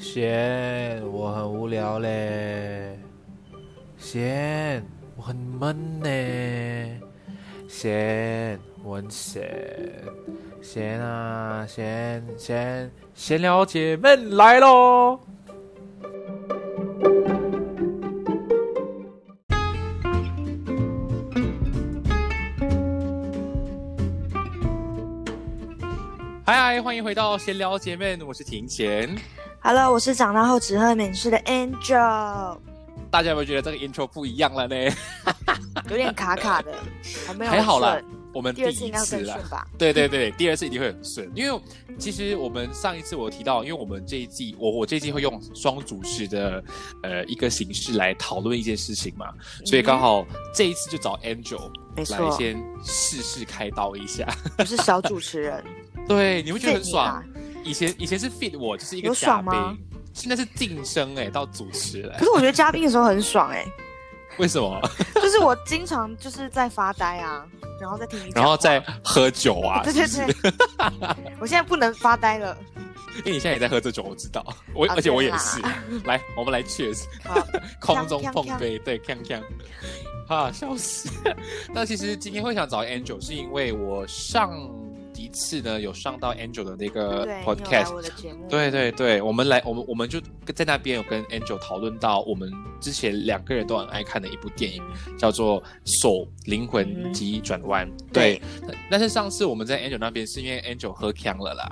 贤，我很无聊嘞。贤，我很闷呢。贤，我很闲。贤啊，贤贤，闲聊姐妹来喽！嗨，欢迎回到闲聊姐妹，我是庭贤。Hello，我是长大后只喝美式的 Angel，大家有没有觉得这个 intro 不一样了呢？有点卡卡的，还没有还好啦，我们第一次啦该会更顺。吧？对对对，第二次一定会很顺，因为其实我们上一次我提到，因为我们这一季我我这一季会用双主持的呃一个形式来讨论一件事情嘛，所以刚好这一次就找 Angel 来先试试开刀一下。我是小主持人，对，你会觉得很爽吧？以前以前是 fit 我就是一个有嘉宾。吗，现在是晋升哎、到主持了可，是我觉得嘉宾的时候很爽哎、为什么？就是我经常就是在发呆啊，然后再听你讲，然后再喝酒啊？对对是不是？对，我现在不能发呆了，因为你现在也在喝这酒，我知道，我、啊而且我也是。来，我们来 cheers，好空中碰杯，对，锵锵，啊，笑死！那其实今天会想找 Angel，是因为我上一次呢有上到 Angel 的那个 podcast，对对对，我们来，我们我们就在那边有跟 Angel 讨论到我们之前两个人都很爱看的一部电影，嗯。叫做《手灵魂急转弯》。对，但是上次我们在 Angel 那边是因为 Angel 喝呛了啦，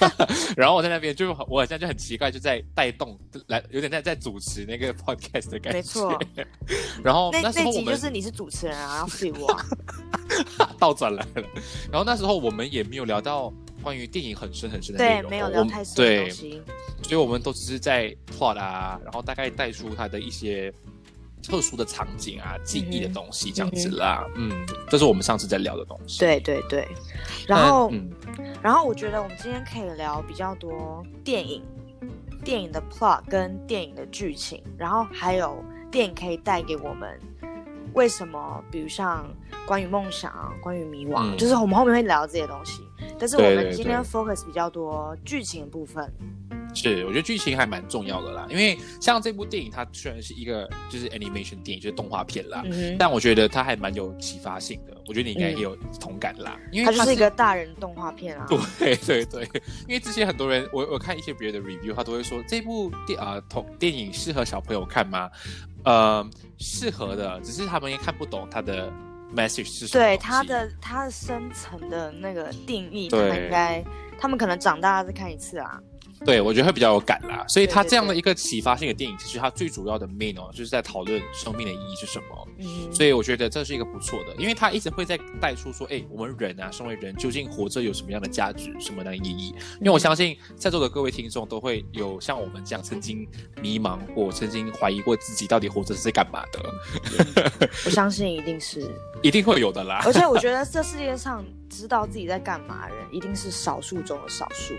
然后我在那边就我好像就很奇怪，就在带动来，有点在在主持那个 podcast 的感觉。没错。然后那那那时候我们集就是你是主持人啊，然后 f 我。啊，倒转来了，然后那时候我们也没有聊到关于电影很深很深的内对，容，没有聊太深的对东，西，所以我们都只是在 plot 啊，然后大概带出它的一些特殊的场景啊、记忆的东西这样子啦。嗯这是我们上次在聊的东西。对对对，然后。嗯，然后我觉得我们今天可以聊比较多电影、电影的 plot 跟电影的剧情，然后还有电影可以带给我们为什么，比如像关于梦想、关于迷惘，嗯就是我们后面会聊这些东西。但是我们今天 focus 比较多剧情的部分，是，我觉得剧情还蛮重要的啦，因为像这部电影，它虽然是一个就是 animation 电影，就是动画片啦，嗯，但我觉得它还蛮有启发性的。我觉得你应该嗯也有同感啦，因为它就是一个大人动画片啊。对对对，因为之前很多人，我我看一些别的 review，他都会说这部电啊同电影适合小朋友看吗？呃，适合的，只是他们也看不懂他的 message 是什么。对他的他的深层的那个定义，他们应该，他们可能长大了再看一次啊。对，我觉得会比较有感啦。所以对对它这样的一个启发性的电影，其实它最主要的 main 哦，就是在讨论生命的意义是什么。嗯，所以我觉得这是一个不错的，因为他一直会在带出说，哎，我们人啊，身为人，究竟活着有什么样的价值，什么样的意义？因为我相信在座的各位听众都会有像我们这样曾经迷茫过，曾经怀疑过自己到底活着是在干嘛的，我相信一定是。一定会有的啦。而且我觉得这世界上知道自己在干嘛的人，一定是少数中的少数。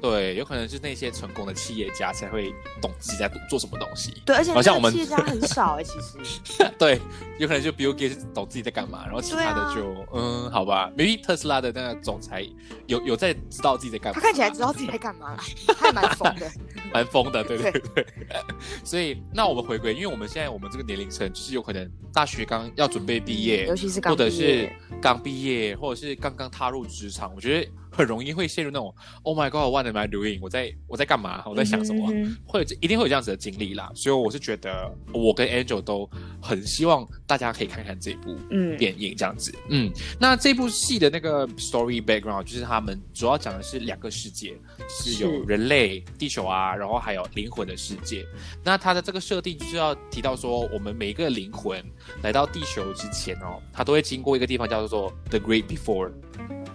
对，有可能是那些成功的企业家才会懂自己在做什么东西。对，而且好像我们企业家很少哎、其实 对，有可能就 Bill Gates 懂自己在干嘛，然后其他的就、嗯，好吧，maybe 特斯拉的那个总裁有有在知道自己在干嘛，他看起来知道自己在干嘛啦，他还蛮疯的。蛮疯的，对对对。所以那我们回归，因为我们现在我们这个年龄层，就是有可能大学刚要准备毕业，尤其是刚或者是刚毕业，或者是刚刚踏入职场，我觉得很容易会陷入那种 Oh my God，what am I doing？我在我在干嘛？我在想什么？会有一定会有这样子的经历啦。所以我是觉得，我跟 Angel 都很希望大家可以看看这部嗯，电影这样子。嗯，那这部戏的那个 story background 就是他们主要讲的是两个世界，是有人类、地球啊，然后还有灵魂的世界。那它的这个设定就是要提到说，我们每一个灵魂来到地球之前哦，它都会经过一个地方叫做 The Great Before，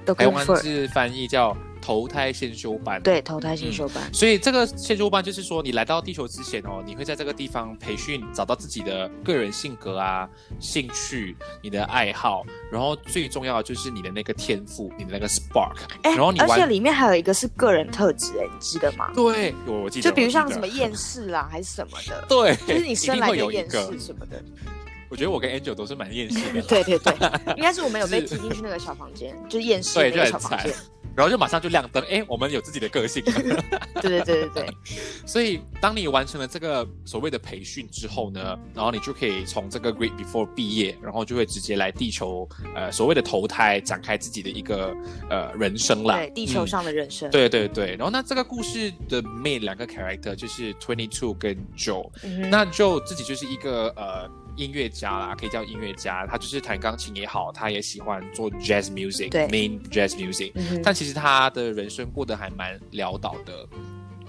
都台湾字翻译叫投胎先修班。对投胎先修班，所以这个先修班就是说，你来到地球之前哦，你会在这个地方培训，找到自己的个人性格啊、兴趣、你的爱好，然后最重要的就是你的那个天赋、你的那个 spark。哎、然后你而且玩里面还有一个是个人特质，哎，你记得吗？对，有我记得，就比如像什么厌世啦，还是什么的，对，就是你生来就厌世。什么的。我觉得我跟 Angel 都是蛮厌世的，对对对，应该是我们有被是踢进去那个小房间，就是厌世对，那个小房间。。然后就马上就亮灯，哎，我们有自己的个性。对对对对对，所以，当你完成了这个所谓的培训之后呢，然后你就可以从这个 Great Before 毕业，然后就会直接来地球，呃，所谓的投胎，展开自己的一个呃人生啦。对地球嗯上的人生。对对对，然后那这个故事的 main 两个 character 就是 Twenty Two 跟 Joe，、嗯那 Joe 自己就是一个呃音乐家啦，可以叫音乐家，他就是弹钢琴也好，他也喜欢做 jazz music，对 main jazz music，嗯但其实他的人生过得还蛮潦倒的。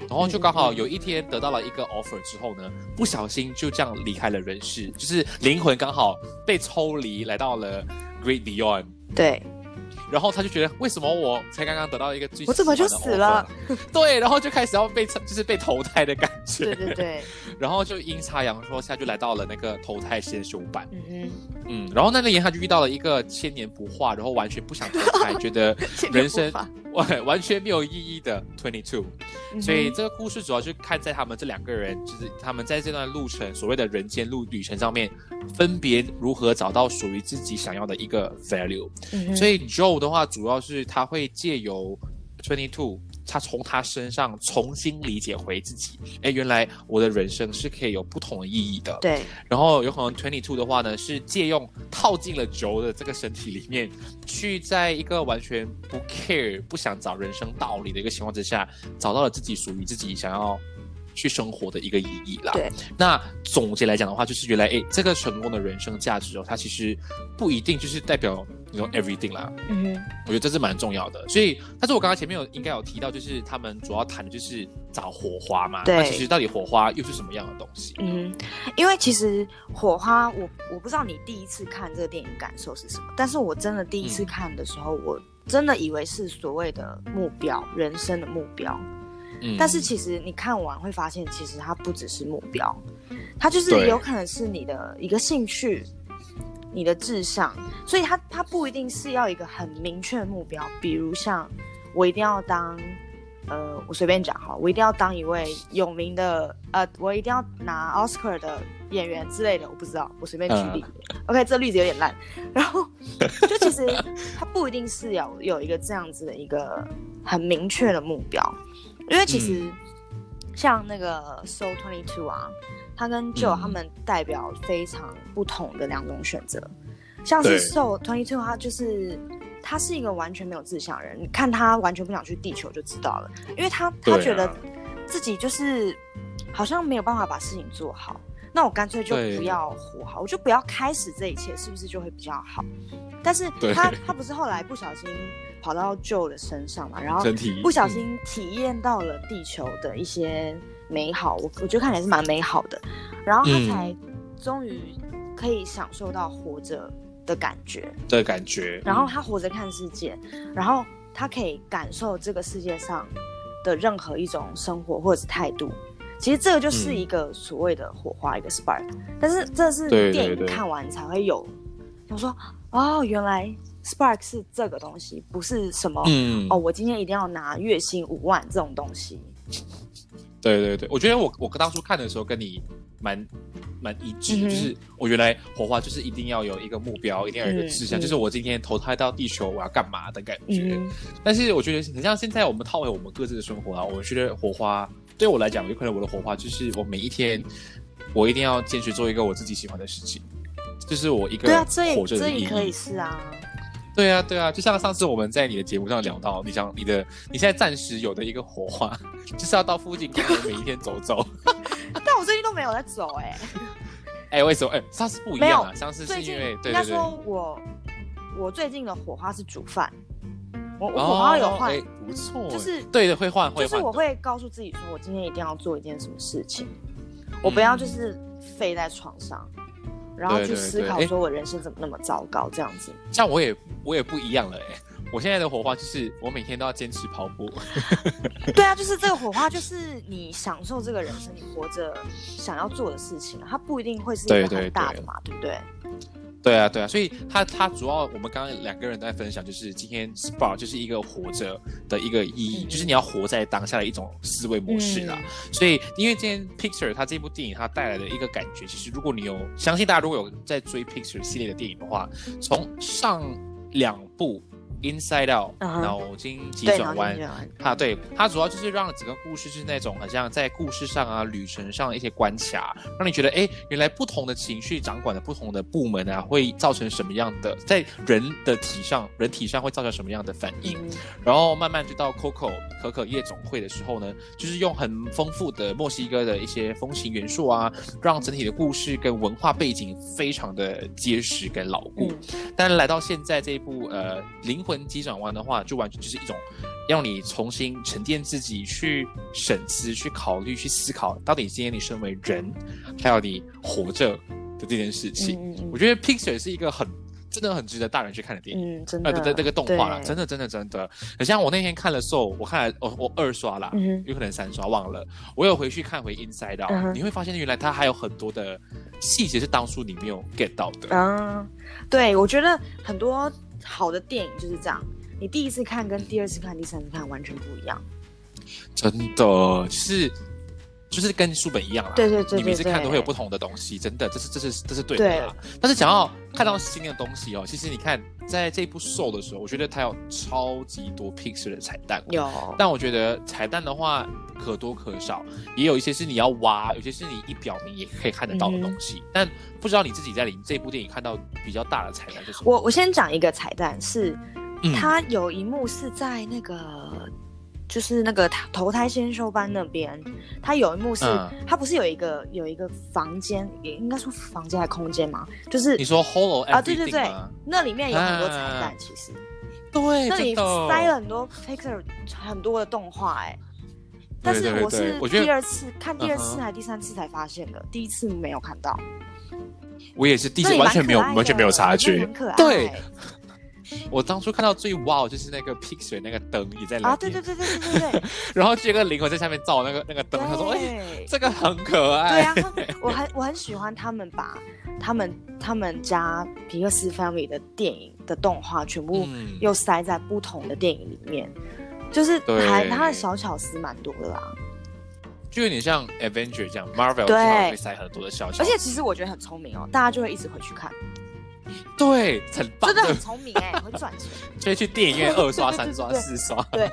然后就刚好有一天得到了一个 offer 之后呢，不小心就这样离开了人世，就是灵魂刚好被抽离，来到了 Great Beyond。对，然后他就觉得，为什么我才刚刚得到一个最我怎么就死了？对，然后就开始要被就是被投胎的感觉。对对对，然后就阴差阳错下就来到了那个投胎先修版。嗯。哼，嗯，然后那年他就遇到了一个千年不化，然后完全不想投胎，觉得人生完完全没有意义的 Twenty Two。嗯所以这个故事主要是看在他们这两个人，就是他们在这段路程所谓的人间路旅程上面，分别如何找到属于自己想要的一个 value。嗯所以 Joe 的话，主要是他会借由 Twenty Two，他从他身上重新理解回自己。哎，原来我的人生是可以有不同的意义的。对然后有可能 Twenty Two 的话呢，是借用套进了 Joe 的这个身体里面，去在一个完全不 care、不想找人生道理的一个情况之下，找到了自己属于自己想要。去生活的一个意义啦。对，那总结来讲的话，就是原来诶，这个成功的人生价值哦，它其实不一定就是代表你说 everything 啦。嗯哼，我觉得这是蛮重要的。所以，但是我刚刚前面有应该有提到，就是他们主要谈的就是找火花嘛。对那其实到底火花又是什么样的东西？嗯，因为其实火花，我我不知道你第一次看这个电影感受是什么，但是我真的第一次嗯看的时候，我真的以为是所谓的目标，人生的目标。嗯但是其实你看完会发现，其实它不只是目标，它就是有可能是你的一个兴趣、你的志向，所以他他不一定是要一个很明确的目标，比如像我一定要当。呃，我随便讲哈，我一定要当一位有名的，呃，我一定要拿 Oscar 的演员之类的，我不知道，我随便举例。OK，这例子有点烂。然后，就其实他不一定是要有一个这样子的一个很明确的目标，因为其实像那个 Soul Twenty Two 啊，他跟 Joe 嗯他们代表非常不同的两种选择。像是 Soul Twenty Two，他就是他是一个完全没有志向的人，你看他完全不想去地球就知道了，因为他他觉得自己就是好像没有办法把事情做好。那我干脆就不要活好，我就不要开始这一切，是不是就会比较好？但是他他不是后来不小心跑到 Joe 的身上嘛，然后不小心体验到了地球的一些美好，我我觉得看起来是蛮美好的，然后他嗯才终于可以享受到活着的感觉，的感觉。然后他活着看世界，然后他可以感受这个世界上的任何一种生活或者是态度。其实这个就是一个所谓的火花，一个 spark。但是这是电影看完才会有，我说哦，原来 Spark 是这个东西，不是什么、嗯哦，我今天一定要拿月薪五万这种东西。对对对，我觉得我我当初看的时候跟你蛮蛮一致，嗯就是我原来火花就是一定要有一个目标，一定要有一个志向，就是我今天投胎到地球我要干嘛的感觉。嗯但是我觉得很像现在我们套回我们各自的生活啊，我觉得火花对我来讲，有可能我的火花就是我每一天我一定要坚持做一个我自己喜欢的事情，就是我一个对啊。这也可以是啊。对啊，对啊，就像上次我们在你的节目上聊到，你想你的你现在暂时有的一个火花，就是要到附近公园每一天走走。但我最近都没有在走哎、哎，为什么？哎，上次不一样啊，上次是因为应该对对。对，说我我最近的火花是煮饭，我我哦火花有换，哎不错，就是对的，会换会换，就是我会告诉自己说，我今天一定要做一件什么事情，我不要就是废在床上，然后去思考说我人生怎么那么糟糕这样子。像我也我也不一样了哎。我现在的火花就是我每天都要坚持跑步，对啊，就是这个火花，就是你享受这个人生，你活着想要做的事情，它不一定会是一个很大的嘛，对不对？对啊，对啊，所以他他主要我们刚刚两个人都在分享，就是今天 SPA 就是一个活着的一个意义，嗯就是你要活在当下的一种思维模式啦。所以因为今天 Picture 它这部电影它带来的一个感觉，其实如果你有相信大家如果有在追 Picture 系列的电影的话，从上两部 Inside Out、脑筋急，转弯然后你。就它对它主要就是让整个故事是那种好像在故事上啊、旅程上的一些关卡，让你觉得哎，原来不同的情绪掌管的不同的部门啊，会造成什么样的在人的体上、人体上会造成什么样的反应。嗯然后慢慢就到 Coco 可可夜总会的时候呢，就是用很丰富的墨西哥的一些风情元素啊，让整体的故事跟文化背景非常的结实跟牢固。嗯但来到现在这一部呃灵魂急转弯的话，就完全就是一种让你重新沉淀自己，去审思、去考虑、去思考，到底今天你身为人，还有你活着的这件事情。嗯嗯我觉得 Pixar 是一个很真的很值得大人去看的电影。嗯，真呃，的，对，那个动画啦，对。真的，真的，真的，很像我那天看了《Soul》，我看了，我我二刷啦，嗯有可能三刷忘了，我有回去看回 Inside Out，、嗯你会发现原来它还有很多的细节是当初你没有 get 到的。嗯，对，我觉得很多好的电影就是这样，你第一次看跟第二次看、第三次看完全不一样。真的是就是跟书本一样啦。对对对你每次看都会有不同的东西，真的，这是这是这是对的啦。但是想要看到新的东西哦，其实你看在这部 Soul 的时候，我觉得它有超级多 Pixar 的彩蛋。有，但我觉得彩蛋的话可多可少，也有一些是你要挖，有些是你一表明也可以看得到的东西。但不知道你自己在里这部电影看到比较大的彩蛋是什么？我我先讲一个彩蛋，是嗯它有一幕是在那个。就是那个投胎先修班那边，他有一幕是，嗯。它不是有一个有一个房间，也应该说房间还空间嘛，就是你说 Hollow 啊，对对对，那里面有很多彩蛋，啊其实对，那里塞了很多 Pixar 很多的动画，哎，但是我是第二次看第二次还是第三次才发现的，第一次没有看到，我也是第一次完全没有完全没有察觉对，我当初看到最哇就是那个 Pixar 那个灯也在里面，啊，对对对对对对对，然后这个灵魂在下面照那个那个灯，他说哎，对这个很可爱。对爱，啊，我很我很喜欢他们把他们他们家皮克斯 Family 的电影的动画全部嗯。又塞在不同的电影里面，就是对。还他的小巧思蛮多的啦。就有点像 Avenger 这样，Marvel 对。会塞很多的小小，而且其实我觉得很聪明哦，大家就会一直回去看，对很棒。真的很聪明哎，会赚钱。所以去电影院二刷、三刷、四刷，对。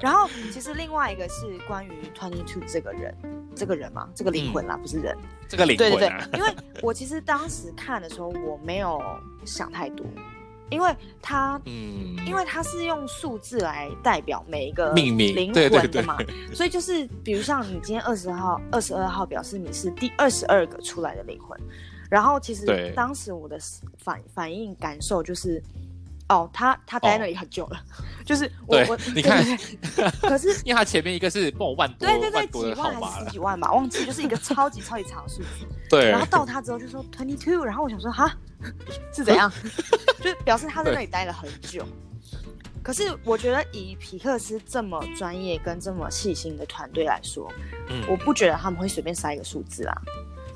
然后其实另外一个是关于 Twenty Two 这个人，这个人嘛，这个灵魂啦，不是人。这个灵对对对。魂啊，，因为我其实当时看的时候我没有想太多，因为他嗯，因为它是用数字来代表每一个命名灵对对对。魂的嘛，所以就是比如像你今天二十号、二十二号，表示你是第二十二个出来的灵魂。然后其实对当时我的反反应感受就是，哦，他他待在那里很久了，就是我我你看可是 因为他前面一个是不知道万多对对几万还是十几万吧，忘记，就是一个超级超级长的数字。对，然后到他之后就说 twenty two，然后我想说哈 是怎样，就表示他在那里待了很久。可是我觉得以皮克斯这么专业跟这么细心的团队来说，嗯我不觉得他们会随便塞一个数字啊。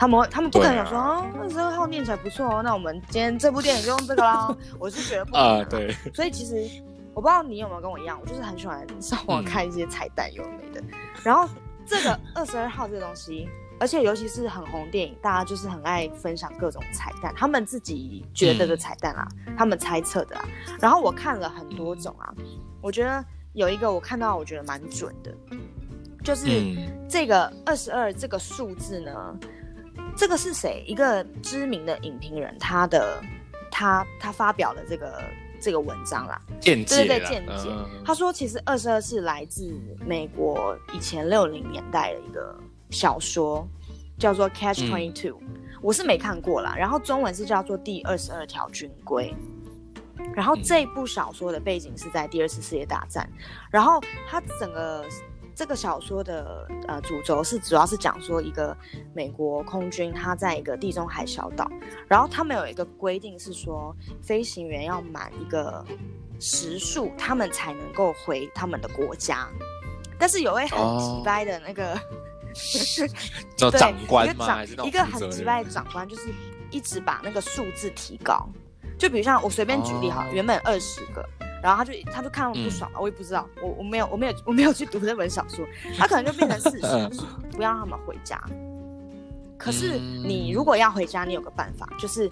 他们他们不可能想说哦，二十二号念起来不错哦，那我们今天这部电影就用这个啦。我是觉得不可能啊，啦对，所以其实我不知道你有没有跟我一样，我就是很喜欢上网嗯看一些彩蛋有的没的。然后这个二十二号这个东西，而且尤其是很红电影，大家就是很爱分享各种彩蛋，他们自己觉得的彩蛋啊，他们猜测的啊。然后我看了很多种啊，我觉得有一个我看到我觉得蛮准的，就是。嗯这个二十二这个数字呢，这个是谁？一个知名的影评人，他的他他发表了这个这个文章啦。见解对对见解嗯他说，其实二十二是来自美国以前六零年代的一个小说，叫做《Catch 嗯 Twenty Two》，我是没看过啦。然后中文是叫做《第二十二条军规》。然后嗯这部小说的背景是在第二次世界大战，然后它整个这个小说的呃主轴是主要是讲说一个美国空军他在一个地中海小岛，然后他们有一个规定是说飞行员要满一个时数，他们才能够回他们的国家。但是有位很直白的那个、叫对长官吗？一个长一个很直白的长官，就是一直把那个数字提高。就比如像我随便举例哈，哦原本二十个，然后他就他就看他们不爽嘛，我也不知道，我我没有我没有我没有去读那本小说，他可能就变成四十，嗯就是不要让他们回家。可是嗯你如果要回家，你有个办法，就是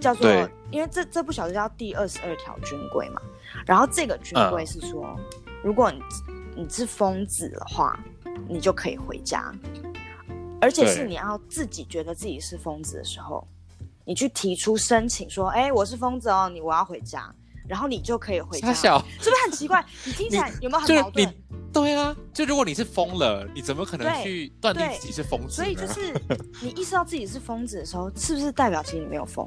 叫做，因为这这部小说叫第二十二条军规嘛，然后这个军规嗯是说，如果你你是疯子的话，你就可以回家，而且是你要自己觉得自己是疯子的时候，你去提出申请说，哎，我是疯子哦，你我要回家，然后你就可以回家，是不是很奇怪？你听起来有没有很矛盾你？对啊，就如果你是疯了，你怎么可能去断定自己是疯子？所以就是你意识到自己是疯子的时候，是不是代表其实你没有疯？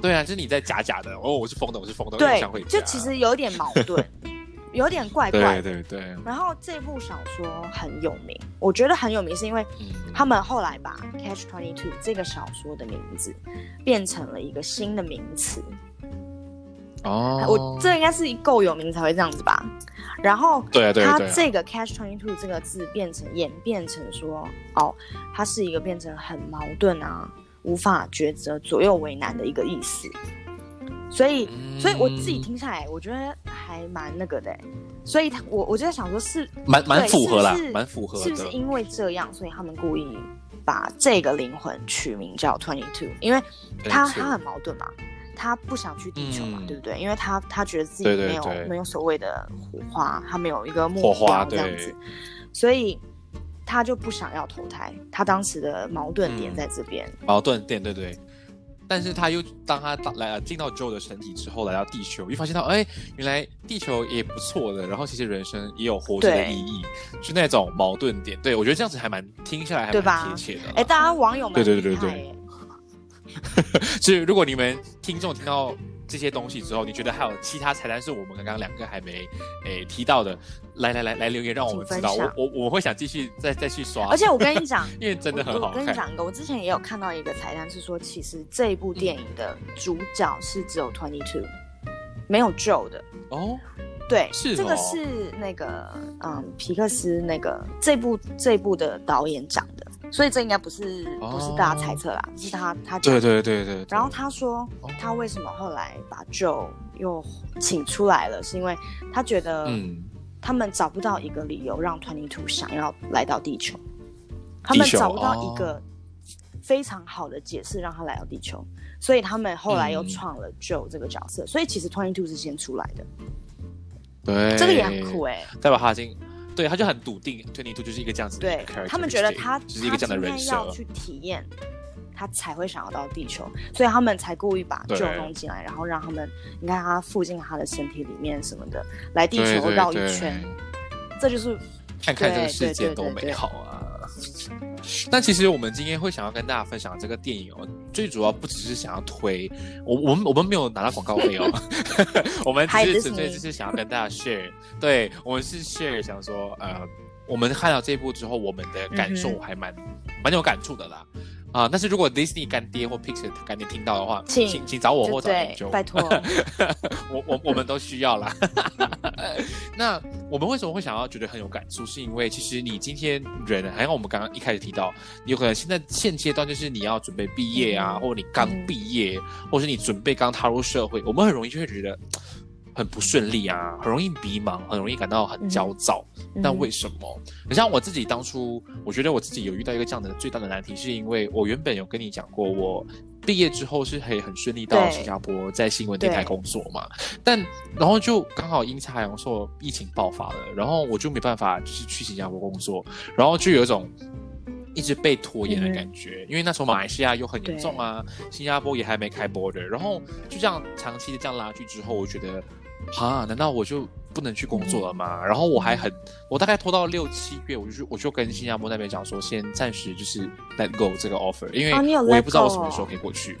对啊，就是你在假假的哦，我是疯的，我是疯的，我对想回，家。就其实有点矛盾，有点怪怪的。对对对，然后这部小说很有名，我觉得很有名，是因为嗯，他们后来把《Catch Twenty Two》这个小说的名字变成了一个新的名词。哦，我这应该是够有名才会这样子吧。然后对啊对啊对啊它这个 catch twenty two 这个字变成演变成说，哦，它是一个变成很矛盾啊，无法抉择、左右为难的一个意思。所以，嗯所以我自己听下来，我觉得还蛮那个的欸。所以他，我我就在想说是，蛮蛮符合啦蛮符合。是不是因为这样，所以他们故意把这个灵魂取名叫 twenty two？因为他没错他很矛盾嘛，他不想去地球嘛，嗯对不对？因为他他觉得自己没有没有所谓的火花，他没有一个目火花对标这样子，所以他就不想要投胎。他当时的矛盾点嗯在这边，矛盾点，对对。但是他又当他到来进到 Joe 的身体之后，来到地球，又发现到，哎，原来地球也不错的，然后其实人生也有活着的意义，是那种矛盾点。对我觉得这样子还蛮听下来还对吧蛮贴切的啦。哎，大家网友们对对对对对耶所 以如果你们听众听到这些东西之后，你觉得还有其他彩蛋是我们刚刚两个还没诶提到的，来来来来留言让我们知道，我我我会想继续再再去刷，而且我跟你讲，因为真的很好我我跟你。讲一个，我之前也有看到一个彩蛋，是说其实这一部电影的主角是只有 Twenty Two，没有 Joe 的。哦，对，是哦。这个是那个嗯皮克斯那个这部这部的导演讲的，所以这应该不是、不是大家猜测啦，是他他对。对对对对。然后他说哦。他为什么后来把 Joe 又请出来了，是因为他觉得嗯，他们找不到一个理由让 Twenty Two 想要来到地球，他们找不到哦。一个非常好的解释让他来到地球，所以他们后来又嗯。创了 Joe 这个角色，所以其实 Twenty Two 是先出来的，对，这个也很酷哎、代表他已经，对，他就很笃定，Twenty Two 就是一个这样子的对他们觉得他就是一个这样的人设，去体验，他才会想要到地球，所以他们才故意把对 Joe 弄进来，然后让他们你看他附近他的身体里面什么的来地球绕一对圈，这就是看看这个对世界多美好啊！但其实我们今天会想要跟大家分享这个电影哦，最主要不只是想要推我，我们我们没有拿到广告费哦，我们只是纯粹就是想要跟大家 share，对我们是 share 想说呃，我们看到这部之后，我们的感受嗯还蛮蛮有感触的啦。啊，但是如果 Disney 干爹或 Pixar 干爹听到的话，请请请找我或找对研究，拜托，我我我们都需要啦。那我们为什么会想要觉得很有感触？是因为其实你今天人，还像我们刚刚一开始提到，有可能现在现阶段就是你要准备毕业啊，嗯或者你刚嗯毕业，或者是你准备刚踏入社会，我们很容易就会觉得很不顺利啊，很容易迷茫，很容易感到很焦躁。那嗯为什么？你像我自己当初，我觉得我自己有遇到一个这样的最大的难题，是因为我原本有跟你讲过，我毕业之后是可以很顺利到新加坡在新闻电台工作嘛，但然后就刚好阴差阳错疫情爆发了，然后我就没办法就是去新加坡工作，然后就有一种。一直被拖延的感觉，因为那时候马来西亚又很严重啊，新加坡也还没开 border，然后就这样长期的这样拉锯之后，我觉得，哈，难道我就不能去工作了吗？然后我还很，我大概拖到六七月，我就去我就跟新加坡那边讲说，先暂时就是 let go 这个 offer，因为我也不知道我什么时候可以过去。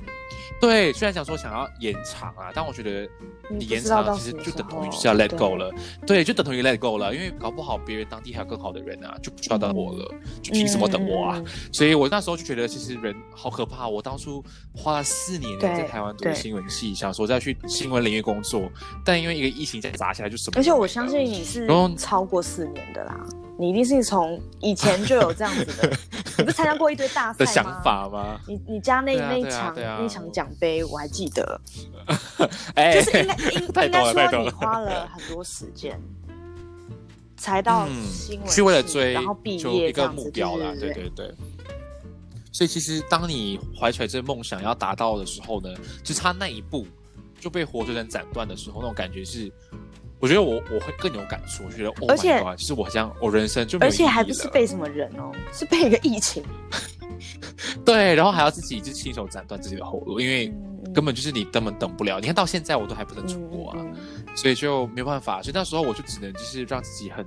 对，虽然想说想要延长啊，但我觉得你你延长其实就等同于就是要 let go 了，对，就等同于 let go 了，因为搞不好别人当地还有更好的人啊，就不需要等我了，就凭什么等我啊？所以我那时候就觉得，其实人好可怕。我当初花了四年在台湾读新闻系，想说再去新闻领域工作，但因为一个疫情再砸下来，就什么都而且我相信你是超过四年的啦，你一定是从以前就有这样子的，你不是参加过一堆大赛的？想法吗？你你家那、那一场、那一场奖杯我还记得，哎，就是应该 应该说你花了很多时间，才到嗯新闻系、是为了追然后毕业一个目标啦，对对对对。所以其实当你怀揣着梦想要达到的时候呢，就差那一步就被活生生斩断的时候，那种感觉是，我觉得我我会更有感触。我觉得，Oh 而且就是我这样，我人生就没而且还不是被什么人哦，是被一个疫情，对，然后还要自己就亲手斩断自己的后路，因为根本就是你根本等不了。你看到现在我都还不能出国啊，嗯嗯所以就没有办法。所以那时候我就只能就是让自己很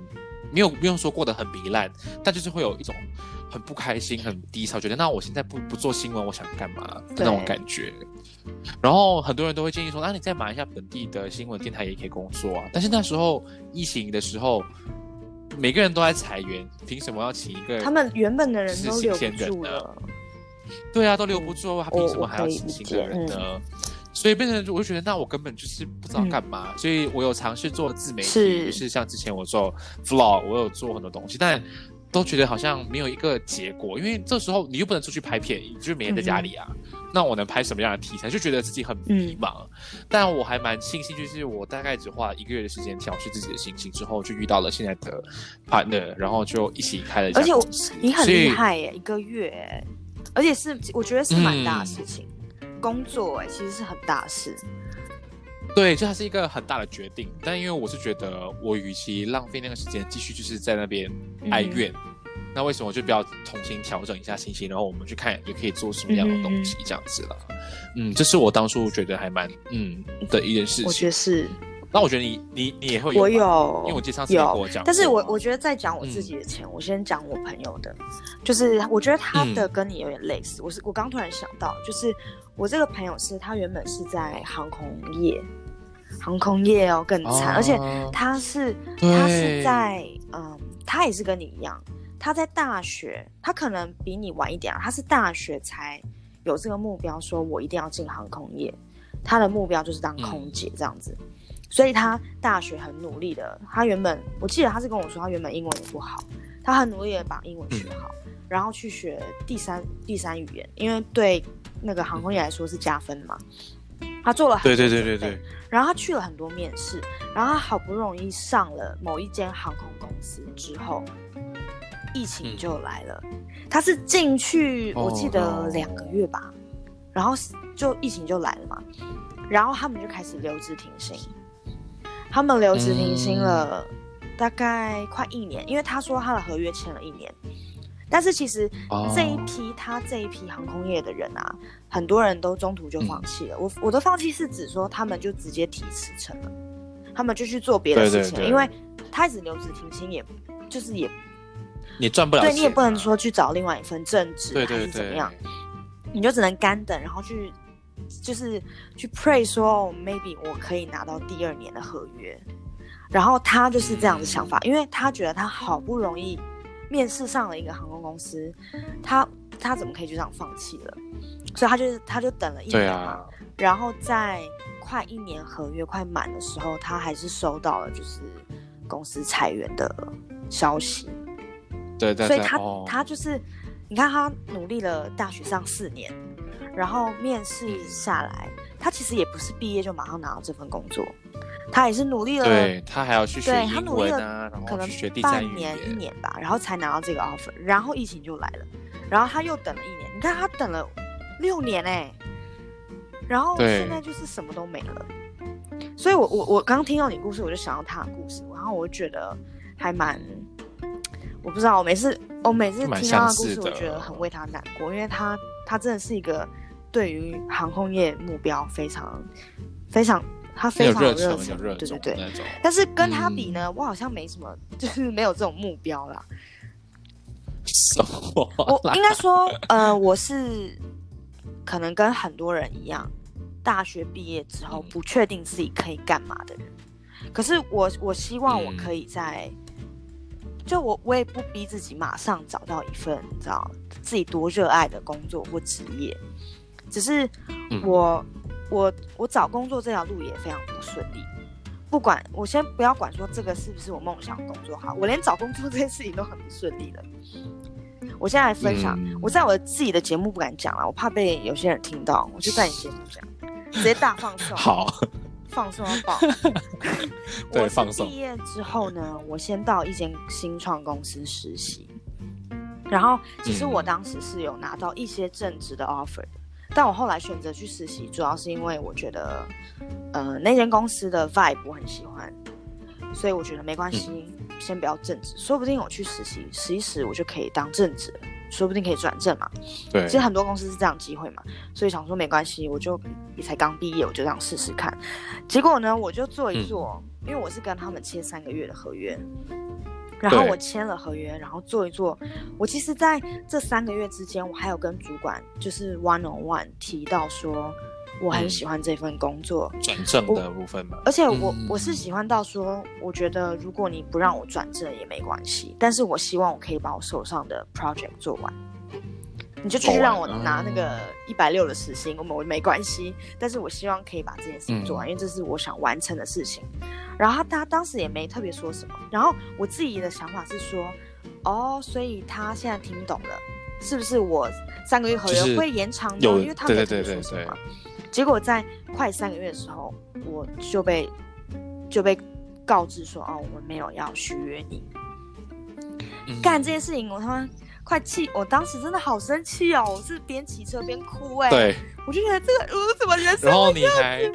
没有不用说过得很糜烂，但就是会有一种很不开心、很低潮，觉得那我现在不不做新闻，我想干嘛的那种感觉。然后很多人都会建议说，那、你在马来西亚本地的新闻电台也可以工作啊。但是那时候疫情的时候，每个人都在裁员，凭什么要请一个？他们原本的人是都留新不住了，对啊，都留不住，他凭什么还要请新的人呢？所以变成我就觉得，那我根本就是不知道干嘛。所以我有尝试做自媒体，是是像之前我做 vlog，我有做很多东西，但都觉得好像没有一个结果。因为这时候你又不能出去拍片，你就是每天在家里啊。那我能拍什么样的题材？就觉得自己很迷茫。但我还蛮庆幸，就是我大概只花了一个月的时间调试自己的心情之后，就遇到了现在的 partner，然后就一起开了而且我。你很厉害耶，一个月，而且是我觉得是蛮大的嗯事情。工作哎，其实是很大事。对，这还是一个很大的决定。但因为我是觉得，我与其浪费那个时间继续就是在那边哀怨，那为什么就不要重新调整一下心情，然后我们去看也可以做什么样的东西，这样子了。嗯，这是我当初觉得还蛮嗯的一件事情我觉。得是，那我觉得你你你也会有，我有，因为我记得上次你跟有我讲，但是我我觉得在讲我自嗯己的前，我先讲我朋友的，就是我觉得他嗯的跟你有点类似。我是我刚突然想到，就是我这个朋友是他原本是在航空业，航空业哦更惨，而且哦他是他是在嗯，他也是跟你一样，他在大学，他可能比你晚一点啊，他是大学才有这个目标，说我一定要进航空业，他的目标就是当空姐这样子，所以他大学很努力的，他原本我记得他是跟我说，他原本英文也不好，他很努力的把英文学好，然后去学第三第三语言，因为对那个航空业来说是加分嘛。他做了很多对对对对对，然后他去了很多面试，然后他好不容易上了某一间航空公司之后，疫情嗯。就来了。他是进去，哦我记得两个月吧，然后就疫情就来了嘛，然后他们就开始留职停薪，他们留职停薪了大概快一年，因为他说他的合约签了一年。但是其实哦。这一批、他这一批航空业的人啊，很多人都中途就放弃了。我我的放弃是指说他们就直接提辞呈了，他们就去做别的事情了，对对对。因为他一直留职停薪也，就是也你赚不了对你也不能说去找另外一份正职还对对对是怎么样，你就只能干等，然后去就是去 pray 说、哦、maybe 我可以拿到第二年的合约。然后他就是这样的想法，因为他觉得他好不容易面试上了一个航空公司，他他怎么可以就这样放弃了？所以他就是他就等了一年嘛，啊，然后在快一年合约快满的时候，他还是收到了就是公司裁员的消息，对对对，所以他、哦。他就是，你看他努力了大学上四年，然后面试下来，他其实也不是毕业就马上拿到这份工作，他也是努力了，对他还要去学对他英努力了文啊，然可能后学第三语半年一，年吧，然后才拿到这个 offer，然后疫情就来了，然后他又等了一年，你看他等了六年哎、然后现在就是什么都没了，所以我我我刚听到你故事，我就想到他的故事，然后我觉得还蛮，我不知道，我每次我每次听到他的故事，我觉得很为他难过，因为他他真的是一个对于航空业目标非常非常他非常有热忱，热忱，有热对对对。但是跟他比嗯呢，我好像没什么，就是没有这种目标啦。什么？我应该说，呃，我是可能跟很多人一样，大学毕业之后嗯不确定自己可以干嘛的人。可是我我希望我嗯可以在，就我我也不逼自己马上找到一份你知道自己多热爱的工作或职业，只是嗯我、我我找工作这条路也非常不顺利。不管我先不要管说这个是不是我梦想工作好，我连找工作这件事情都很不顺利了。我现在来分享，嗯我在我自己的节目不敢讲了，我怕被有些人听到，我就在你节目讲，直接大放送，好，放松到爆。对我放松毕业之后呢，我先到一间新创公司实习，然后其实嗯我当时是有拿到一些正职的 offer 的，但我后来选择去实习，主要是因为我觉得，呃，那间公司的 vibe 我很喜欢，所以我觉得没关系，嗯先不要正职，说不定我去实习，实习时我就可以当正职，说不定可以转正嘛。对其实很多公司是这样机会嘛，所以想说没关系，我就也才刚毕业，我就这样试试看。结果呢，我就做一做，因为我是跟他们签三个月的合约，然后我签了合约，然后做一做。我其实在这三个月之间，我还有跟主管就是 one on one 提到说，我很嗯喜欢这份工作，转正的部分嘛，而且我、嗯我是喜欢到说，我觉得如果你不让我转正也没关系，但是我希望我可以把我手上的 project 做完。你就继续让我拿那个一百六的时薪，我们我没关系，但是我希望可以把这件事情做完，因为这是我想完成的事情。然后他他当时也没特别说什么，然后我自己的想法是说，哦，所以他现在听懂了，是不是我三个月合约会延长呢？有因为他没有特别对对对说什么。结果在快三个月的时候，我就被就被告知说，哦，我们没有要续约你。嗯干这件事情，我他妈快气！我当时真的好生气哦，我是边骑车边哭哎、，对，我就觉得这个我怎么人生然后你还，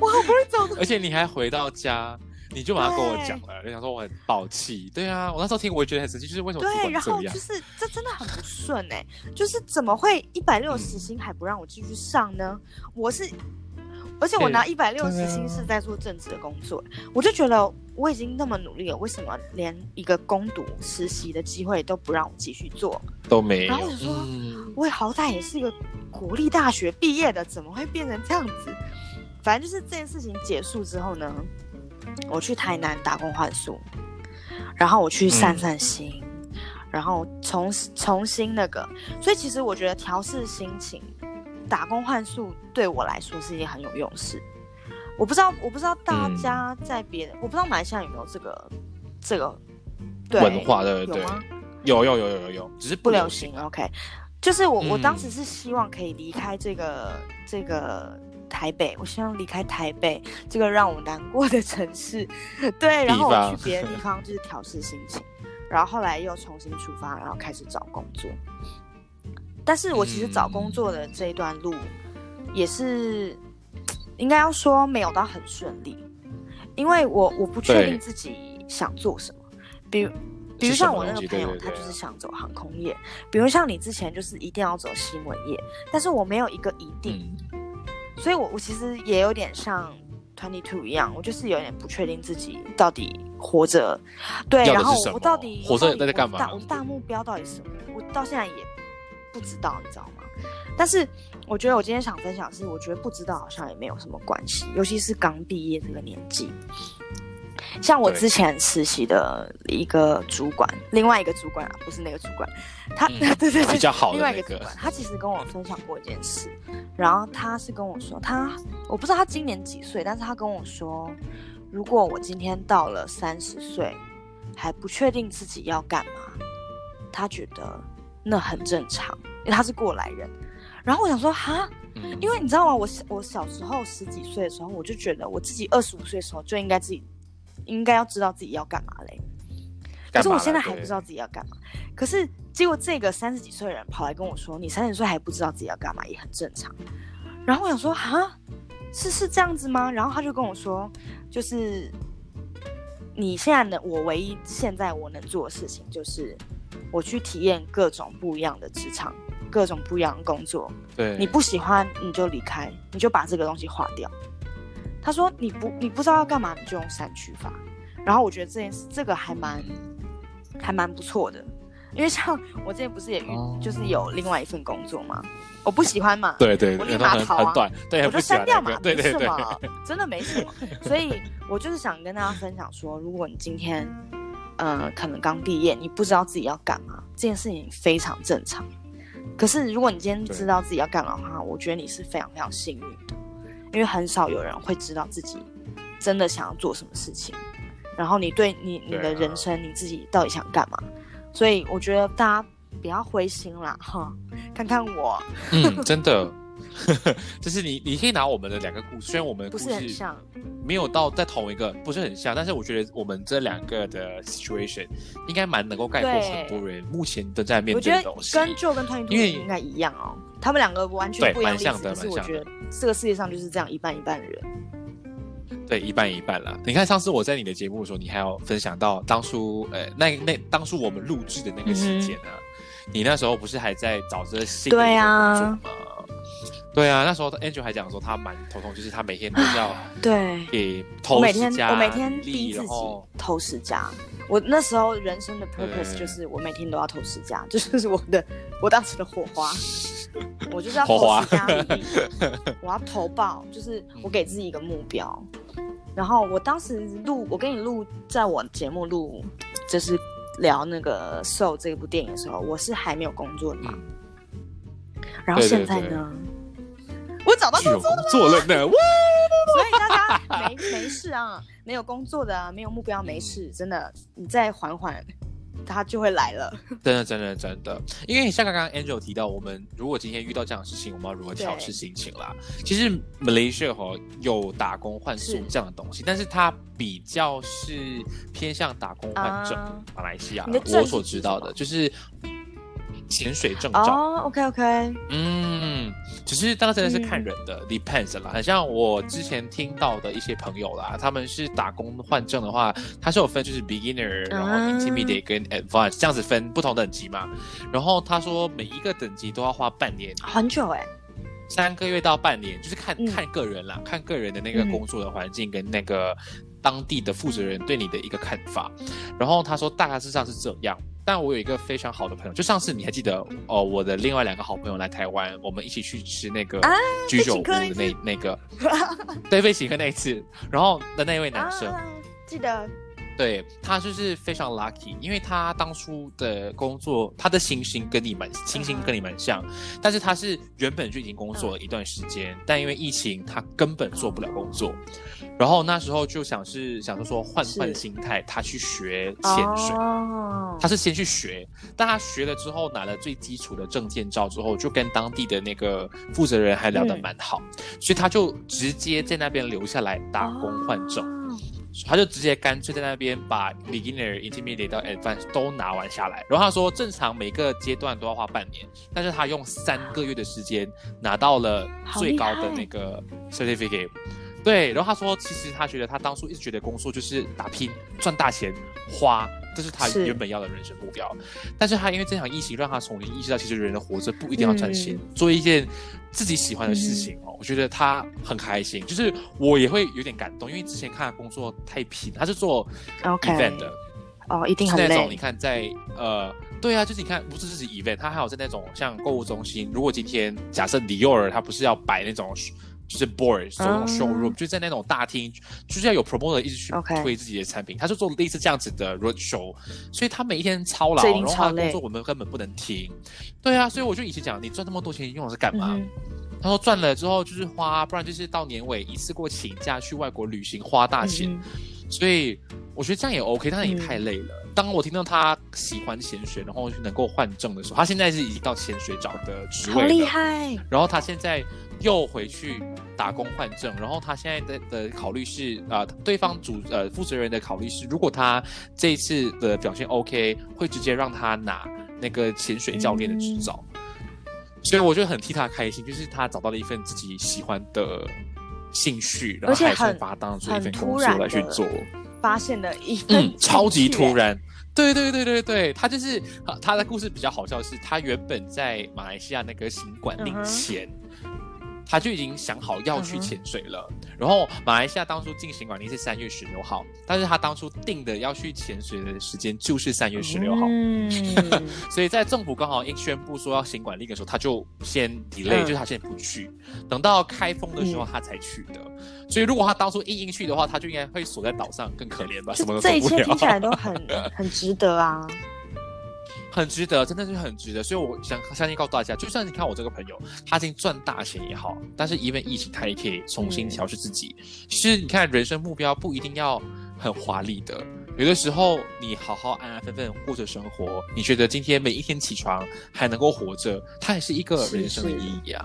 我好不容易找到，而且你还回到家，你就马上跟我讲了，你想说我很暴气。对啊，我那时候听我也觉得很生气，就是为什么主对，然后就？是这真的很不顺哎、就是怎么会一百六十薪还不让我继续上呢？我是。而且我拿一百六对啊。时薪是在做正职的工作，我就觉得我已经那么努力了，为什么连一个攻读实习的机会都不让我继续做？都没有然后我就说嗯。我也好歹也是一个国立大学毕业的，怎么会变成这样子？反正就是这件事情结束之后呢，我去台南打工换宿，然后我去散散心，然后重重新那个，所以其实我觉得调试心情，打工换宿对我来说是一件很有用的事。我不知道，我不知道大家在别的，我不知道马来西亚有没有这个这个对文化对对对有吗？有有有有有有，只是不流流行。OK，就是我、我嗯当时是希望可以离开这个这个台北，我希望离开台北这个让我难过的城市，对，然后我去别的地方就是调试心情，然后后来又重新出发，然后开始找工作。但是我其实找工作的这一段路也是，应该要说没有到很顺利，因为我我不确定自己想做什么，比如。比如像我那个朋友，他就是想走航空业；比如像你之前就是一定要走新闻业，但是我没有一个一定，嗯，所以我我其实也有点像 Twenty Two 一样，我就是有点不确定自己到底活着，对，然后我到底活着在干嘛？我大我的大目标到底是什么？我到现在也不知道，你知道吗？但是我觉得我今天想分享的是，我觉得不知道好像也没有什么关系，尤其是刚毕业这个年纪。像我之前实习的一个主管，另外一个主管啊，不是那个主管，他、嗯 对对对，比较好的另外一那个个主管，他其实跟我分享过一件事，然后他是跟我说，他我不知道他今年几岁，但是他跟我说，如果我今天到了三十岁还不确定自己要干嘛，他觉得那很正常，因为他是过来人。然后我想说，哈，嗯，因为你知道吗？我小我小时候十几岁的时候，我就觉得我自己二十五岁的时候就应该自己应该要知道自己要干嘛嘞。可是我现在还不知道自己要干嘛。可是结果这个三十几岁的人跑来跟我说，你三十岁还不知道自己要干嘛，也很正常。然后我想说，哈，是是这样子吗？然后他就跟我说，就是你现在能，我唯一现在我能做的事情就是我去体验各种不一样的职场，各种不一样的工作。对，你不喜欢你就离开，你就把这个东西划掉。他说你不你不知道要干嘛，你就用删去法。然后我觉得这件事这个还蛮还蛮不错的，因为像我之前不是也遇、哦就是有另外一份工作嘛，我不喜欢嘛，对对，我立马逃啊对，我就删掉嘛，对对对，没什么，真的没什么。所以我就是想跟大家分享说，如果你今天呃可能刚毕业，你不知道自己要干嘛，这件事情非常正常。可是如果你今天知道自己要干嘛的话，我觉得你是非常非常幸运的，因为很少有人会知道自己真的想要做什么事情，然后你对你你的人生你自己到底想干嘛。所以我觉得大家不要灰心啦，哈，看看我嗯，真的。就是你，你可以拿我们的两个故事，虽然我们的不故事是很像，没有到在同一个，不是很像，但是我觉得我们这两个的 situation 应该蛮能够概括很多人目前都在面对的东西。跟 Joe 跟 Twenty 因为应该一样哦，他们两个完全对不一样像的可是我蛮像的觉得这个世界上就是这样一半一半的人。对，一半一半啦。你看上次我在你的节目的时候，你还有分享到当初，呃，那那当初我们录制的那个时间啊，你那时候不是还在找着新的对啊一个工作吗？对啊，那时候 Angel 还讲说他蛮头痛，就是他每天都要对，给我投每天十家我每天力逼自己投十家。我那时候人生的 purpose 就是我每天都要投十家，这就是我的我当时的火花。我就是要投火花十家力，我要投报，就是我给自己一个目标。然后我当时录，我跟你录，在我节目录，就是聊那个《Soul》这部电影的时候，我是还没有工作的嘛。然后现在对呢，我找到有工作了呢，哇！所以大家没没事啊，没有工作的啊，没有目标没事，真的，你再缓缓，他就会来了。真的，真的，真的，因为像刚刚 Angel 提到，我们如果今天遇到这样的事情，我们要如何调试心情啦？其实 Malaysia 哈有打工换宿这样的东西，但是它比较是偏向打工换证。啊马来西亚我所知道的就是潜水证照。哦，OK OK，嗯，只是当然真的是看人的、d e p e n d s 啦。很像我之前听到的一些朋友啦，他们是打工换证的话，他是有分就是 beginner，然后啊 intermediate 跟 advanced 这样子分不同等级嘛。然后他说每一个等级都要花半年，很久哎、三个月到半年，就是看、嗯看个人啦，看个人的那个嗯工作的环境跟那个当地的负责人对你的一个看法。然后他说大概是上是这样。但我有一个非常好的朋友，就上次你还记得哦，我的另外两个好朋友来台湾，我们一起去吃那个啊居酒屋的那那个，对，被请客那一次，然后的那位男生，啊，记得对他就是非常 lucky，因为他当初的工作，他的薪薪跟你蛮薪薪跟你蛮像，但是他是原本就已经工作了一段时间，但因为疫情，他根本做不了工作，然后那时候就想是想说说换换心态，他去学潜水。哦，他是先去学，但他学了之后拿了最基础的证件照之后，就跟当地的那个负责人还聊得蛮好，所以他就直接在那边留下来打工换证。哦他就直接干脆在那边把 beginner、intermediate 到 advanced 都拿完下来。然后他说，正常每个阶段都要花半年，但是他用三个月的时间拿到了最高的那个 certificate。对，然后他说，其实他觉得他当初一直觉得工作就是打拼、赚大钱、花，这是他原本要的人生目标。但是他因为这场疫情，让他重新意识到，其实人的活着不一定要赚钱，嗯做一件自己喜欢的事情哦。我觉得他很开心，就是我也会有点感动，因为之前看他工作太拼，他是做 event 的。哦，一定很累那种你，看在呃，对啊，就是你看不是自己 event，他还有在那种像购物中心，如果今天假设 Dior 他不是要摆那种就是 board 走那种 showroom，、嗯就在那种大厅，就是要有 promoter 一直去推自己的产品。他就做类似这样子的 road show，所以他每一天操劳，然后他工作我们根本不能停。对啊，所以我就以前讲，你赚那么多钱用的是干嘛？嗯他说赚了之后就是花，不然就是到年尾一次过请假去外国旅行花大钱。嗯所以我觉得这样也 OK，但是也嗯太累了。当我听到他喜欢潜水，然后能够换证的时候，他现在是已经到潜水长的职好厉位了。害，然后他现在又回去打工换证，然后他现在的的考虑是，呃，对方主呃负责人的考虑是，如果他这一次的表现 OK，会直接让他拿那个潜水教练的执照。所以我就很替他开心，就是他找到了一份自己喜欢的兴趣，然后还是很把它当做一份突工作然来去做。发现了一份嗯，超级突然。对对对对对，他就是呃他的故事比较好笑，是他原本在马来西亚那个行管令嗯哼前。他就已经想好要去潜水了，然后马来西亚当初进行管令是三月十六号，但是他当初定的要去潜水的时间就是三月十六号，嗯，所以在政府刚好一宣布说要行管令的时候，他就先 delay，、嗯。就是他先不去，等到开封的时候他才去的。所以如果他当初硬硬去的话，他就应该会锁在岛上，更可怜吧，什么都就这一做不了。切听起来都很 很值得啊。很值得，真的是很值得。所以我想相信告诉大家，就算你看我这个朋友，他已经赚大钱也好，但是因为疫情，他也可以重新调试自己。其实你看，人生目标不一定要很华丽的，有的时候你好好安安分分过着生活，你觉得今天每一天起床还能够活着，它也是一个人生的意义啊。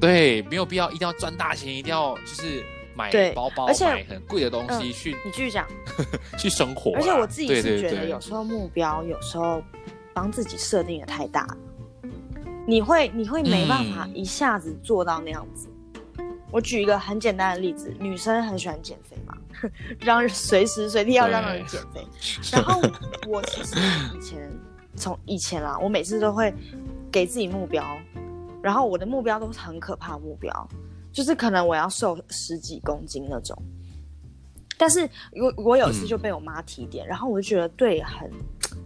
对，没有必要一定要赚大钱，一定要就是买包包、而且买很贵的东西嗯去、你继续讲，去生活啦。而且我自己是觉得，有时候目标，有时候帮自己设定的太大了，你会你会没办法嗯一下子做到那样子。我举一个很简单的例子，女生很喜欢减肥嘛，让人随时随地要让人减肥。然后 我其实以前从以前啦，我每次都会给自己目标，然后我的目标都是很可怕的目标，就是可能我要瘦十几公斤那种。但是我我有一次就被我妈提点，然后我就觉得对，很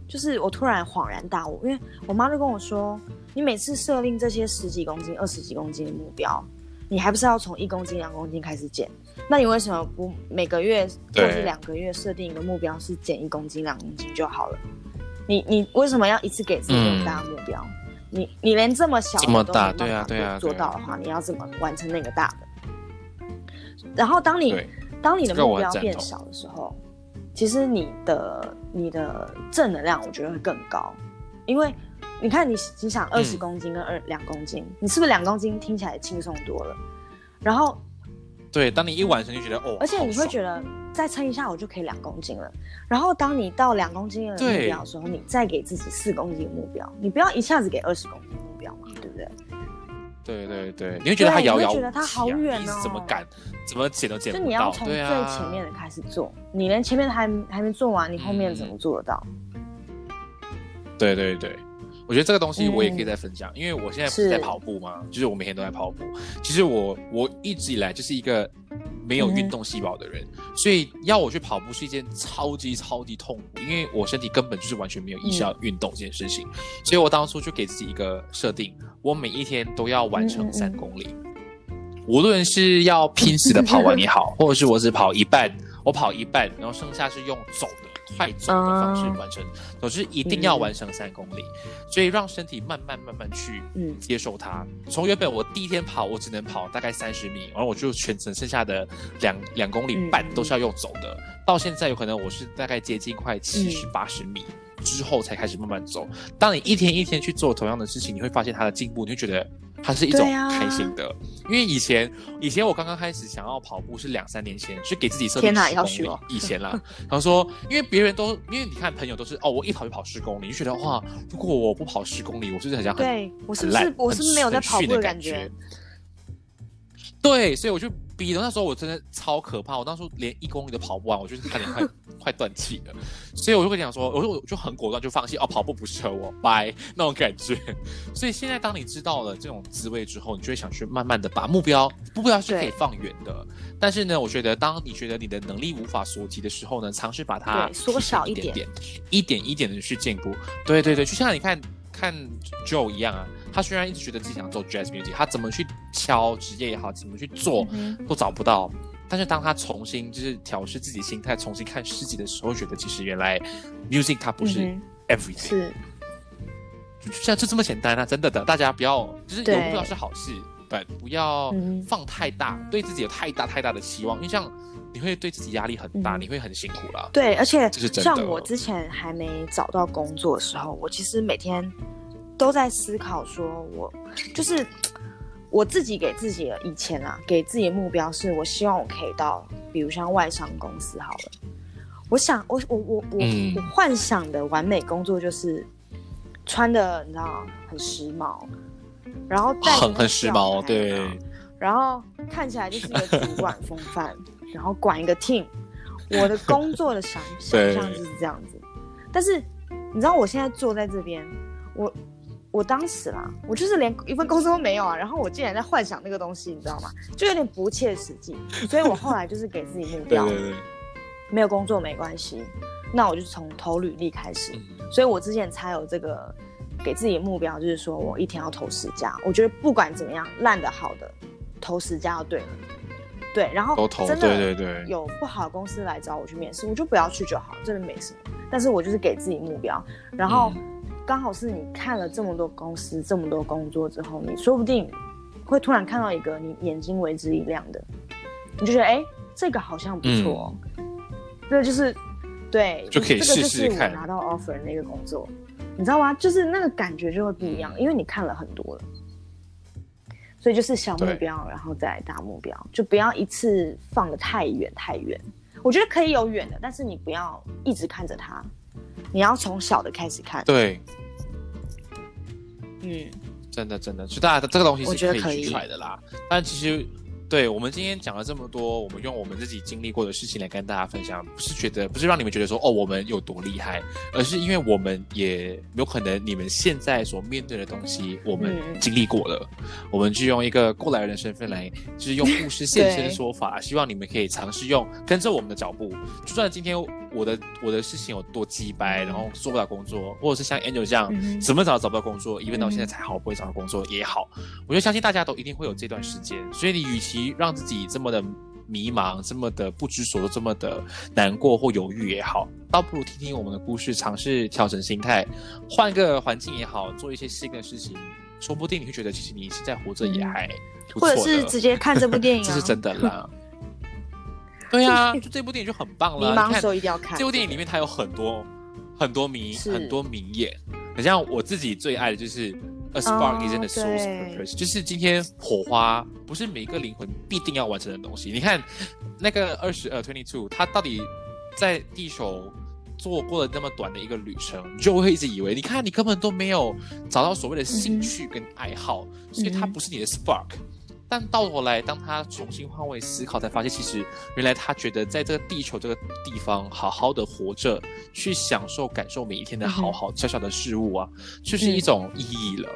就是我突然恍然大悟，因为我妈就跟我说，你每次设定这些十几公斤、二十几公斤的目标，你还不是要从一公斤、两公斤开始减？那你为什么不每个月或是两个月设定一个目标是减一公斤、两公斤就好了？你你为什么要一次给自己那么大的目标？你你连这么小的这么都大对啊没办法做对啊对啊到的话，你要怎么完成那个大的？然后当你对当你的目标变小的时候，其实你的你的正能量我觉得会更高，因为你看你你想二十嗯公斤跟二两公斤，你是不是两公斤听起来轻松多了？然后对，当你一晚上就觉得哦，而且你会觉得再撑一下我就可以两公斤了。然后当你到两公斤的目标的时候，你再给自己四公斤的目标，你不要一下子给二十公斤的目标嘛，对不对？对对对，你会觉得他遥遥无期、啊，你会觉得他好远你是哦怎么赶，怎么剪都剪不到。就你要从最前面的开始做，你连前面还还没做完，你后面怎么做得到？对对对，我觉得这个东西我也可以嗯再分享，因为我现在不是在跑步嘛，就是我每天都在跑步。其实我我一直以来就是一个没有运动细胞的人，所以要我去跑步是一件超级超级痛苦，因为我身体根本就是完全没有意识到运动这件事情，所以我当初就给自己一个设定，我每一天都要完成三公里。无论是要拼死的跑完也好，或者是我只跑一半，我跑一半，然后剩下是用走的快走的方式啊完成，总之一定要完成三公里，所以让身体慢慢慢慢去嗯接受它。从原本我第一天跑，我只能跑大概三十米，然后我就全程剩下的两两公里半嗯都是要用走的，到现在有可能我是大概接近快七十八十米。之后才开始慢慢走。当你一天一天去做同样的事情，你会发现它的进步，你会觉得它是一种开心的。因为以前以前我刚刚开始想要跑步是两三年前，是给自己设定十公里。以前啦，然后说，因为别人都因为你看朋友都是哦，我一跑就跑十公里，你就觉得哇，如果我不跑十公里，我是不是很像很对我是不很烂是我是没有在很逊跑步的感感觉？对，所以我就逼的那时候我真的超可怕，我当初连一公里都跑不完，我就是差点快快断气了。所以我就跟你讲说，我就我就很果断就放弃哦，跑步不适合我，拜那种感觉。所以现在当你知道了这种滋味之后，你就会想去慢慢的把目标目标是可以放远的。但是呢，我觉得当你觉得你的能力无法所及的时候呢，尝试把它缩小一点一点点，一点一点的去进步。对对对，就像你看。看 Joe 一样啊，他虽然一直觉得自己想做 Jazz Music，他怎么去敲职业也好，怎么去做都找不到。但是当他重新就是调试自己心态，重新看世界的时候，觉得其实原来 music 它不是嗯 everything，、是，就像就这么简单啊！真的的，大家不要就是有对。目标是好事，但不要嗯放太大，对自己有太大太大的期望，因为这样你会对自己压力很大，嗯你会很辛苦了。对，而且像我之前还没找到工作的时候，我其实每天都在思考，说我就是我自己给自己的以前啊，给自己的目标是我希望我可以到，比如像外商公司好了。我想，我我我我、嗯我幻想的完美工作就是穿的你知道很时髦，然后戴很很时髦，对，然后看起来就是一个主 管风范，然后管一个 team。我的工作的想 想象就是这样子，但是你知道我现在坐在这边，我我当时啦，我就是连一份工作都没有啊，然后我竟然在幻想那个东西，你知道吗？就有点不切实际，所以我后来就是给自己目标，对对对，没有工作没关系，那我就从投履历开始，嗯所以我之前才有这个给自己目标，就是说我一天要投十家。我觉得不管怎么样，烂的好的，投十家就对了。对，然后都投，真的对对对，有不好的公司来找我去面试，我就不要去就好，真的没什么。但是我就是给自己目标，然后嗯刚好是你看了这么多公司、这么多工作之后，你说不定会突然看到一个你眼睛为之一亮的，你就觉得哎，这个好像不错、哦。这就是对，嗯就可以这个就是我拿到 offer 的那个工作，你知道吗？就是那个感觉就会不一样，因为你看了很多了。所以就是小目标，然后再来大目标，就不要一次放的太远太远。我觉得可以有远的，但是你不要一直看着它，你要从小的开始看。对，嗯，真的真的，就大家这个东西是可以觉得可以举出来的啦。但其实，对我们今天讲了这么多，我们用我们自己经历过的事情来跟大家分享，不是觉得不是让你们觉得说哦我们有多厉害，而是因为我们也有可能你们现在所面对的东西，我们嗯。经历过了，我们就用一个过来人的身份来，就是用故事现身的 说法，希望你们可以尝试用跟着我们的脚步，就算今天我的我的事情有多鸡掰，然后做不了工作，或者是像 Angel 这样。嗯怎么找都找不到工作，一问到嗯现在才好不会找到工作也好，我就相信大家都一定会有这段时间，所以你与其让自己这么的迷茫、这么的不知所措、这么的难过或犹豫也好，倒不如听听我们的故事，尝试调整心态，换个环境也好，做一些新的事情，说不定你会觉得其实你现在活着也还不错，或者是直接看这部电影、啊，这是真的啦。对啊，就这部电影就很棒了。你茫的时候一定要看。这部电影里面它有很多很多名很多名言，很像我自己最爱的就是 A spark 哦 isn't a soul's 对 purpose，、就是今天火花不是每个灵魂必定要完成的东西。你看那个二十二 twenty two，它到底在地球做过了那么短的一个旅程，你就会一直以为，你看你根本都没有找到所谓的兴趣跟爱好，所以它不是你的 spark。但到头来，当他重新换位思考，才发现其实原来他觉得在这个地球这个地方好好的活着，去享受、感受每一天的好好小小的事物啊，就是一种意义了。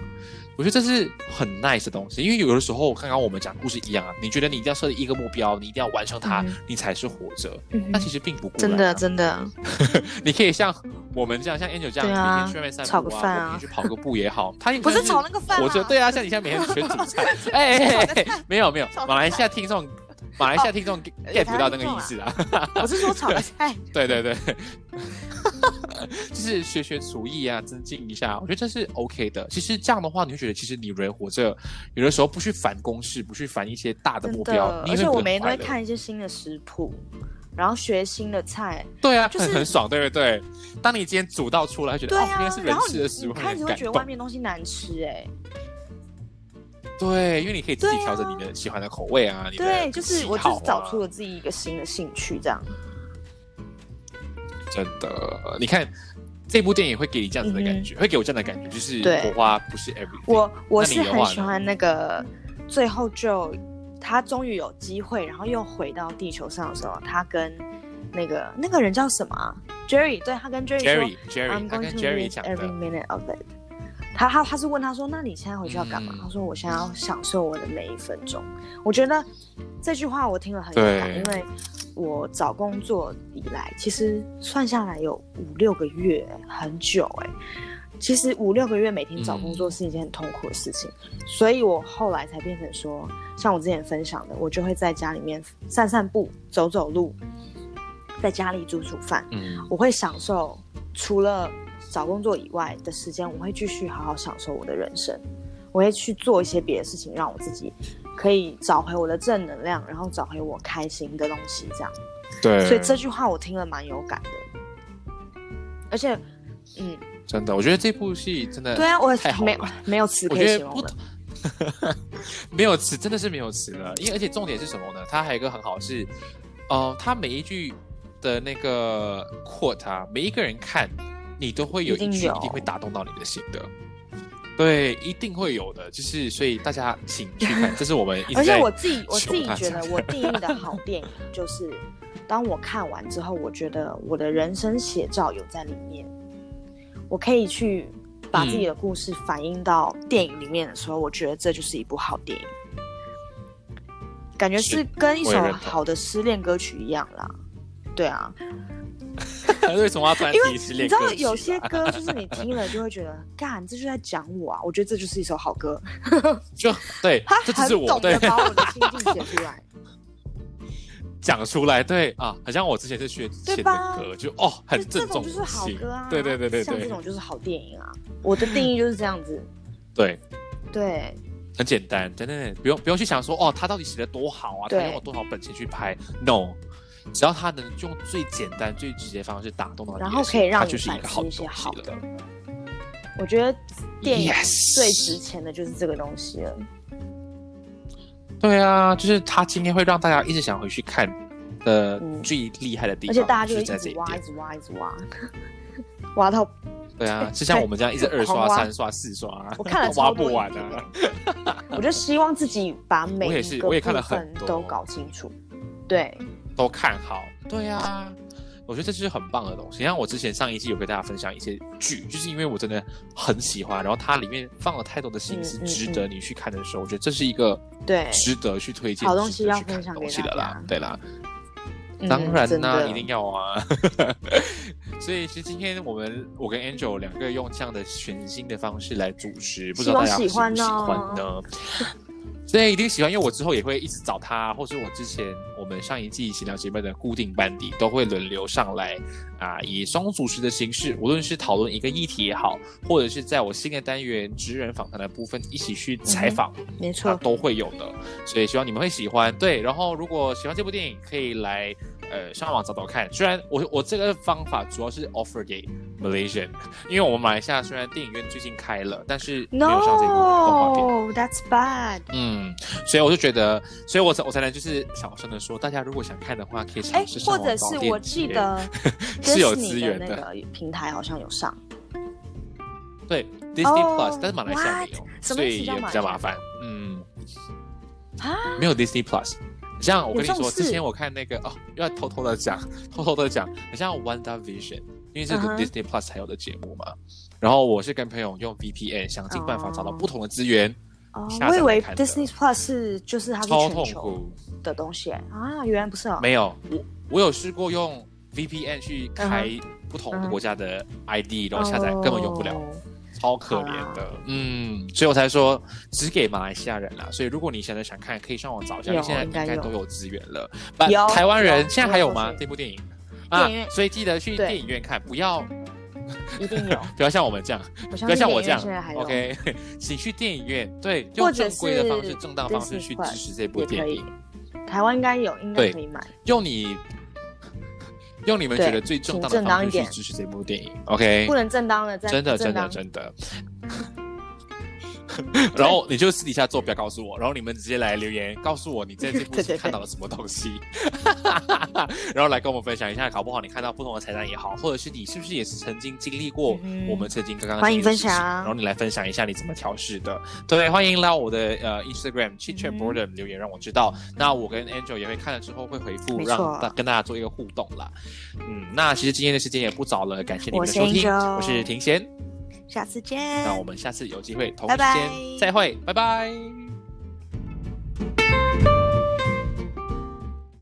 我觉得这是很 nice 的东西，因为有的时候，刚刚我们讲故事一样啊，你觉得你一定要设立一个目标，你一定要完成它，嗯你才是活着。嗯哼但其实并不真的真的，你可以像我们这样，像 Angel 这样，每天去外面散步啊，去跑个步也好，他也不是炒那个饭啊活着，对啊，像你现在每天选煮菜，哎哎哎，没有没有，马来西亚听众，马来西亚听众 get 不到那个意思啊，我是说炒个 菜。对对对，就是学学厨艺啊，增进一下，我觉得这是 OK 的。其实这样的话，你会觉得其实你人活着，有的时候不去烦公式，不去烦一些大的目标而且我每天都。会看一些新的食谱，然后学新的菜。对啊，就是很 很爽，对不对？当你今天煮到出来，觉得哦，对啊原来是，人吃的食物，你开始会觉得外。面东西难吃哎、对，因为你可以自己调整你的喜欢的口味啊，对，就是我就是找出了自己一个新的兴趣，这样。真的，你看这部电影会给你这样子的感觉，会给我这样的感觉，就是火花不是 everything。我我是很喜欢那个最后就他终于有机会，然后又回到地球上的时候，他跟那个那个人叫什么、啊、？Jerry，对他跟 Jerry 说 Jerry Jerry，I'm 他 going 跟 to Jerry 讲 every，minute of it。他他他是问他说：“那你现在回去要干嘛？”嗯他说：“我现在要享受我的每一分钟。”我觉得这句话我听了很有感，对因为我找工作以来，其实算下来有五六个月，很久哎、其实五六个月每天找工嗯作是一件很痛苦的事情，所以我后来才变成说，像我之前分享的，我就会在家里面散散步、走走路，在家里煮煮饭，嗯，我会享受除了找工作以外的时间，我会继续好好享受我的人生，我会去做一些别的事情，让我自己可以找回我的正能量，然后找回我开心的东西，这样。对，所以这句话我听了蛮有感的，而且，嗯，真的，我觉得这部戏真的对啊，我没太好了。没有词可以形容了。没有词，真的是没有词了。因为而且重点是什么呢？它还有一个很好是，呃，它每一句的那个 quote 啊，每一个人看你都会有一句一定会打动到你的心的。对，一定会有的，就是所以大家请去看，这是我们一直而且我自己我自己觉得，我 定义的好电影就是，当我看完之后，我觉得我的人生写照有在里面，我可以去把自己的故事反映到电影里面的时候，我觉得这就是一部好电影。感觉是是跟一首好的失恋歌曲一样啦，对啊，为什么要突然因为提失你知道有些歌就是你听了就会觉得，干，这就在讲我啊！我觉得这就是一首好歌，就对 他，这就是我对把我的心境写出来。讲出来，对啊，好像我之前是学写的歌，就哦，很郑重种就是好歌啊，对对对对像这对种就是好电影啊。我的定义就是这样子，对，对很简单，真的不用不用去想说哦，他到底写的多好啊，他用了多少本钱去拍？No，只要他能用最简单、最直接的方式打动到你然，后可以让你它就是一个反思一些好的。我觉得电影最值钱的就是这个东西了。对啊，就是他今天会让大家一直想回去看的嗯最厉害的地方而，且大家就会一是在这一直挖，一。直挖，一直挖，挖到对啊，就像我们这样一直二刷、三刷、四刷，我看了 挖不完影啊。我就希望自己把每一个是我也看了部分很多都搞清楚。对，都看好。对啊，我觉得这就是很棒的东西。像我之前上一季有跟大家分享一些剧，就是因为我真的很喜欢，然后它里面放了太多的心思，嗯嗯值得你去看的时候，我觉得这是一个对值得去推荐、好东西要分享东西的。啦对啦，嗯当然真啦，的一定要啊。所以其实今天我们我跟 Angel 两个用这样的全新的方式来主持，不知道大家喜不喜喜欢欢 呢？对，一定喜欢，因为我之后也会一直找他，或是我之前我们上一季闲聊节目的固定班底都会轮流上来啊，以双主持的形式，无论是讨论一个议题也好，或者是在我新的单元职人访谈的部分一起去采访，没错，它都会有的，所以希望你们会喜欢。对，然后如果喜欢这部电影，可以来呃上网找找看。虽然我我这个方法主要是 offer 给 Malaysian，因为我们马来西亚虽然电影院最近开了，但是没有上这部动画片。No，that's bad。嗯，所以我就觉得，所以我才我才能就是小声的说，大家如果想看的话，可以哎尝试，上或者是我记得 是有资源的的那个平台好像有上，对 Disney 哦 Plus，、但是马来西亚没有所以也比较麻烦。嗯，啊，没有 Disney Plus。像我跟你说，之前我看那个哦，又要偷偷的讲，偷偷的讲，很像 Wanda Vision，因为是个嗯哼 Disney Plus 才有的节目嘛。然后我是跟朋友用 VPN 想尽办法找到哦不同的资源，哦我以为 Disney Plus 是就是它是超全球痛苦。的东西啊，原来不是哦。没有，我我有试过用 VPN 去开不同的国家的 ID，、然后下载根本用不了。哦超可怜的，嗯，所以我才说只给马来西亚人啦。所以如果你现在想看，可以上网找一下，现在应应该都有资源了。有台湾人有现在还有吗？这部电影？啊电影院，所以记得去对。电影院看，不要一定有，不要像我们这样，不要像我这样。，OK，请去电影院，对，用正规的方式、是正当方式去支持这部也可以。电影，，台湾应该有，应该可以买。用你用你们觉得最正当的方式去支持这部电影，OK，不能正当了，再真的真的真的。然后你就私底下做，不要告诉我。然后你们直接来留言，告诉我你在这部戏看到了什么东西，然后来跟我们分享一下。搞不好你看到不同的彩蛋也好，或者是你是不是也是曾经经历过我们曾经刚刚欢迎分享然后你来分享一下你怎么调试的。对，欢迎来我的呃 Instagram chit chat 嗯 boredom 留言让我知道。那我跟 Angel 也会看了之后会回复，让大跟大家做一个互动啦。嗯，那其实今天的时间也不早了，感谢你们的收听，我是庭贤。下次见。那我们下次有机会同时间再会，拜拜。